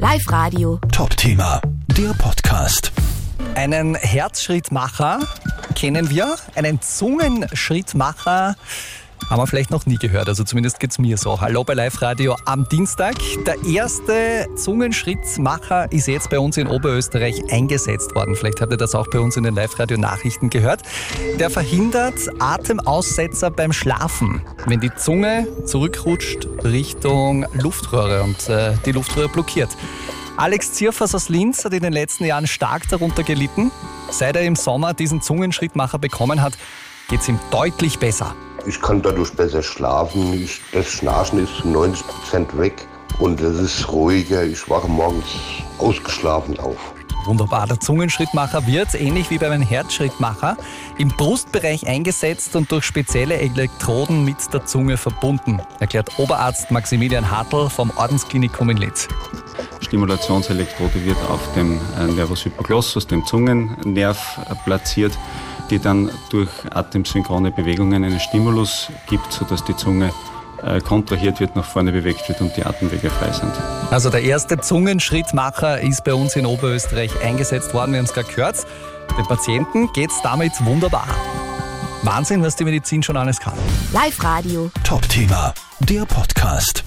Live Radio. Top-Thema, der Podcast. Einen Herzschrittmacher kennen wir, einen Zungenschrittmacher haben wir vielleicht noch nie gehört, also zumindest geht's mir so. Hallo bei Live Radio am Dienstag. Der erste Zungenschrittmacher ist jetzt bei uns in Oberösterreich eingesetzt worden. Vielleicht habt ihr das auch bei uns in den Live Radio Nachrichten gehört. Der verhindert Atemaussetzer beim Schlafen, wenn die Zunge zurückrutscht Richtung Luftröhre und äh, die Luftröhre blockiert. Alex Zierfers aus Linz hat in den letzten Jahren stark darunter gelitten. Seit er im Sommer diesen Zungenschrittmacher bekommen hat, geht's ihm deutlich besser. Ich kann dadurch besser schlafen. Ich, das Schnarchen ist zu 90 Prozent weg und es ist ruhiger. Ich wache morgens ausgeschlafen auf. Wunderbar. Der Zungenschrittmacher wird, ähnlich wie beim Herzschrittmacher, im Brustbereich eingesetzt und durch spezielle Elektroden mit der Zunge verbunden, erklärt Oberarzt Maximilian Hartl vom Ordensklinikum in Linz. Stimulationselektrode wird auf dem äh, Nervus hypoglossus, dem Zungennerv, äh, platziert, die dann durch atemsynchrone Bewegungen einen Stimulus gibt, sodass die Zunge äh, kontrahiert wird, nach vorne bewegt wird und die Atemwege frei sind. Also der erste Zungenschrittmacher ist bei uns in Oberösterreich eingesetzt worden, wir haben es gerade gehört. Den Patienten geht es damit wunderbar. Wahnsinn, was die Medizin schon alles kann. Live Radio. Top-Thema, der Podcast.